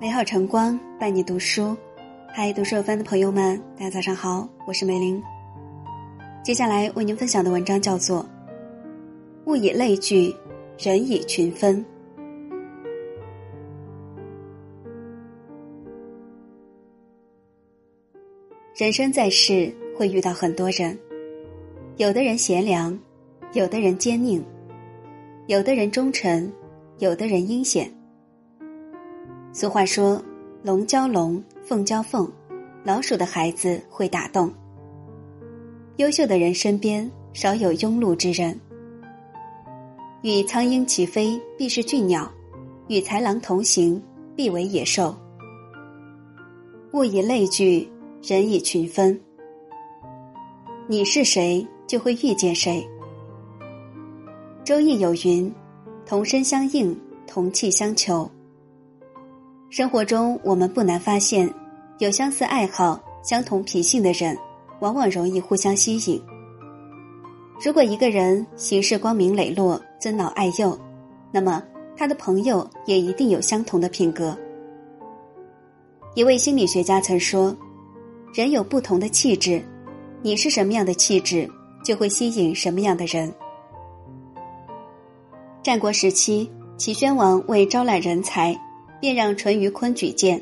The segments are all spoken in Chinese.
美好晨光伴你读书，嗨，读书有范的朋友们，大家早上好，我是美玲。接下来为您分享的文章叫做《物以类聚，人以群分》。人生在世，会遇到很多人，有的人贤良，有的人奸佞，有的人忠诚，有的人阴险。俗话说：“龙交龙，凤交凤，老鼠的孩子会打洞。”优秀的人身边少有庸碌之人。与苍鹰齐飞，必是俊鸟；与豺狼同行，必为野兽。物以类聚，人以群分。你是谁，就会遇见谁。周易有云：“同声相应，同气相求。”生活中，我们不难发现，有相似爱好、相同脾性的人，往往容易互相吸引。如果一个人行事光明磊落、尊老爱幼，那么他的朋友也一定有相同的品格。一位心理学家曾说：“人有不同的气质，你是什么样的气质，就会吸引什么样的人。”战国时期，齐宣王为招揽人才。便让淳于髡举荐，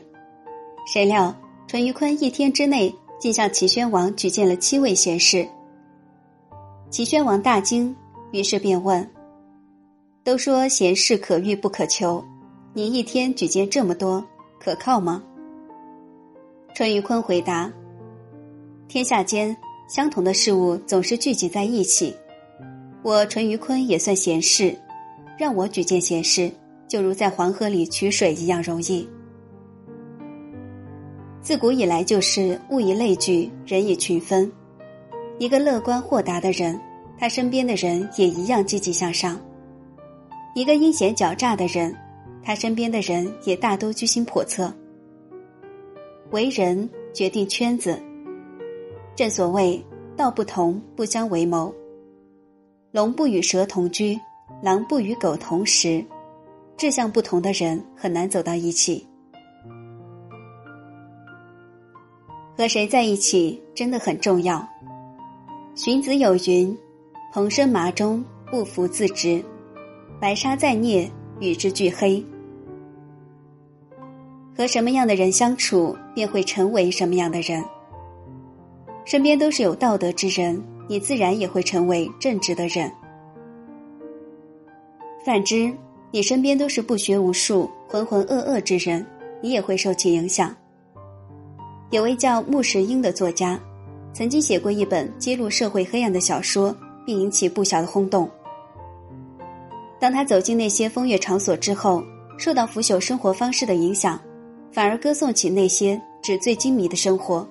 谁料淳于髡一天之内竟向齐宣王举荐了七位贤士。齐宣王大惊，于是便问：“都说贤士可遇不可求，你一天举荐这么多，可靠吗？”淳于髡回答：“天下间相同的事物总是聚集在一起，我淳于髡也算贤士，让我举荐贤士。”就如在黄河里取水一样容易。自古以来就是物以类聚，人以群分。一个乐观豁达的人，他身边的人也一样积极向上；一个阴险狡诈的人，他身边的人也大都居心叵测。为人决定圈子。正所谓道不同不相为谋。龙不与蛇同居，狼不与狗同食。志向不同的人很难走到一起。和谁在一起真的很重要。荀子有云：“蓬生麻中，不服自直；白沙在涅，与之俱黑。”和什么样的人相处，便会成为什么样的人。身边都是有道德之人，你自然也会成为正直的人。反之。你身边都是不学无术、浑浑噩噩之人，你也会受其影响。有位叫穆石英的作家，曾经写过一本揭露社会黑暗的小说，并引起不小的轰动。当他走进那些风月场所之后，受到腐朽生活方式的影响，反而歌颂起那些纸醉金迷的生活。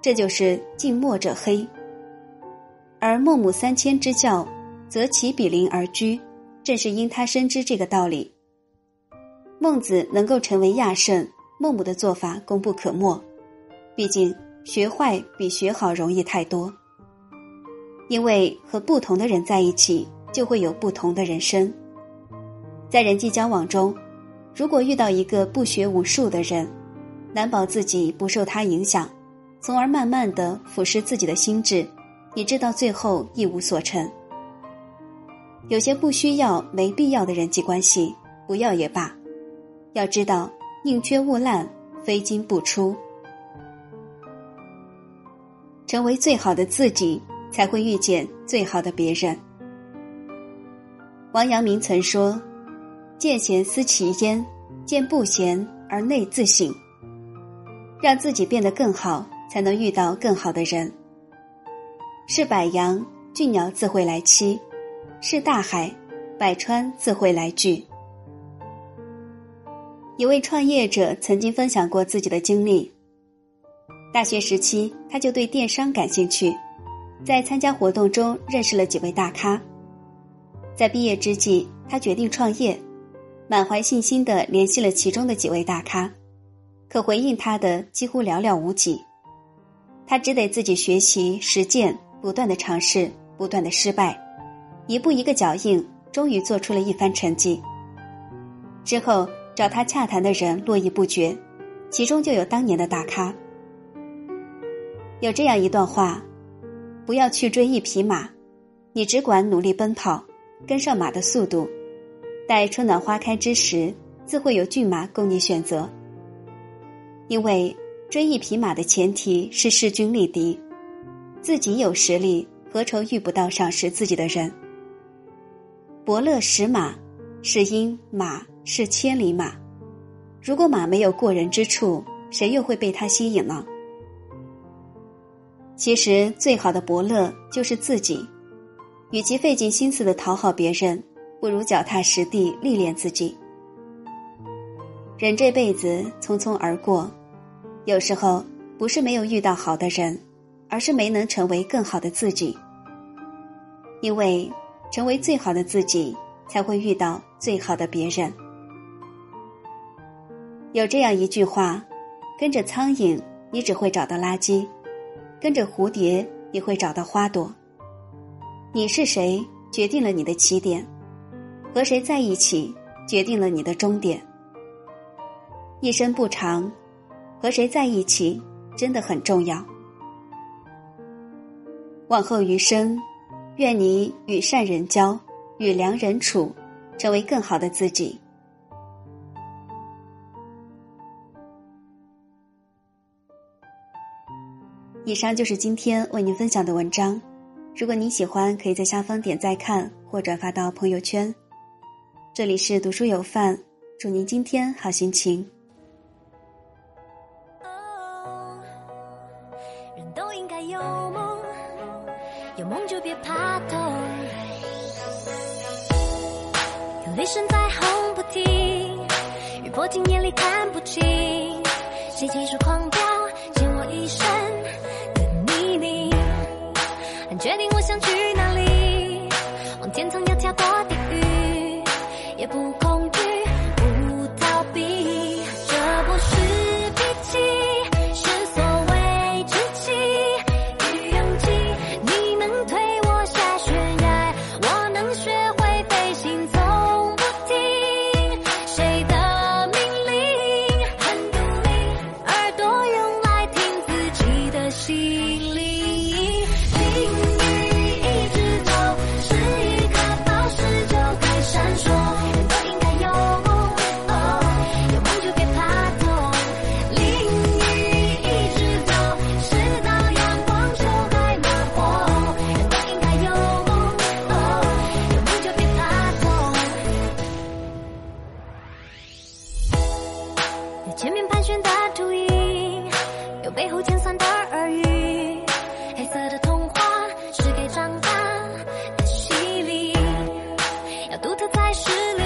这就是近墨者黑。而孟母三迁之教，则其比邻而居。正是因他深知这个道理，孟子能够成为亚圣，孟母的做法功不可没。毕竟学坏比学好容易太多。因为和不同的人在一起，就会有不同的人生。在人际交往中，如果遇到一个不学无术的人，难保自己不受他影响，从而慢慢的腐蚀自己的心智，以致到最后一无所成。有些不需要、没必要的人际关系，不要也罢。要知道，宁缺毋滥，非金不出。成为最好的自己，才会遇见最好的别人。王阳明曾说：“见贤思齐焉，见不贤而内自省。”让自己变得更好，才能遇到更好的人。是百羊，俊鸟自会来栖。是大海，百川自会来聚。一位创业者曾经分享过自己的经历。大学时期，他就对电商感兴趣，在参加活动中认识了几位大咖。在毕业之际，他决定创业，满怀信心的联系了其中的几位大咖，可回应他的几乎寥寥无几。他只得自己学习实践，不断的尝试，不断的失败。一步一个脚印，终于做出了一番成绩。之后，找他洽谈的人络绎不绝，其中就有当年的大咖。有这样一段话：不要去追一匹马，你只管努力奔跑，跟上马的速度，待春暖花开之时，自会有骏马供你选择。因为追一匹马的前提是势均力敌，自己有实力，何愁遇不到赏识自己的人？伯乐识马，是因马是千里马。如果马没有过人之处，谁又会被它吸引呢？其实，最好的伯乐就是自己。与其费尽心思的讨好别人，不如脚踏实地历练自己。人这辈子匆匆而过，有时候不是没有遇到好的人，而是没能成为更好的自己。因为。成为最好的自己，才会遇到最好的别人。有这样一句话：跟着苍蝇，你只会找到垃圾；跟着蝴蝶，你会找到花朵。你是谁，决定了你的起点；和谁在一起，决定了你的终点。一生不长，和谁在一起真的很重要。往后余生。愿你与善人交，与良人处，成为更好的自己。以上就是今天为您分享的文章。如果您喜欢，可以在下方点赞看或转发到朋友圈。这里是读书有范，祝您今天好心情。人都应该有梦。有梦就别怕痛，有雷声在轰不停，雨泼进眼里看不清，谁急速狂飙，溅我一生的泥泞，很确定我想去哪里，往天堂要跳过地狱，也不失恋。